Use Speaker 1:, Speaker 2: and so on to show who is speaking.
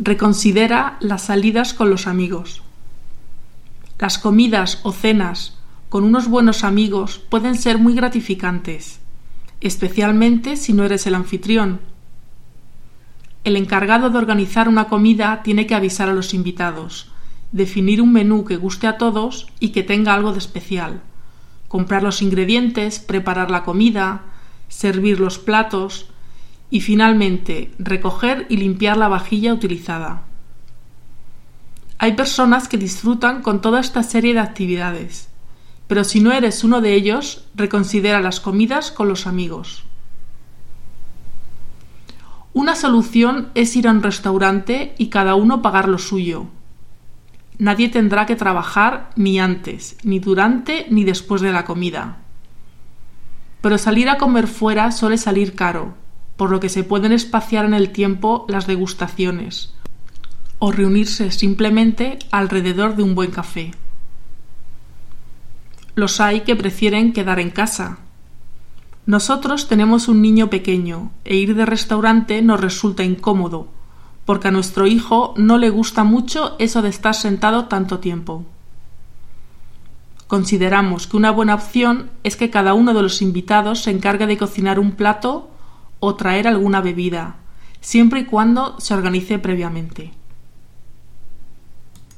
Speaker 1: Reconsidera las salidas con los amigos. Las comidas o cenas con unos buenos amigos pueden ser muy gratificantes, especialmente si no eres el anfitrión. El encargado de organizar una comida tiene que avisar a los invitados, definir un menú que guste a todos y que tenga algo de especial, comprar los ingredientes, preparar la comida, servir los platos y finalmente recoger y limpiar la vajilla utilizada. Hay personas que disfrutan con toda esta serie de actividades, pero si no eres uno de ellos, reconsidera las comidas con los amigos. Una solución es ir a un restaurante y cada uno pagar lo suyo. Nadie tendrá que trabajar ni antes, ni durante, ni después de la comida. Pero salir a comer fuera suele salir caro, por lo que se pueden espaciar en el tiempo las degustaciones, o reunirse simplemente alrededor de un buen café. Los hay que prefieren quedar en casa. Nosotros tenemos un niño pequeño e ir de restaurante nos resulta incómodo, porque a nuestro hijo no le gusta mucho eso de estar sentado tanto tiempo. Consideramos que una buena opción es que cada uno de los invitados se encargue de cocinar un plato o traer alguna bebida, siempre y cuando se organice previamente.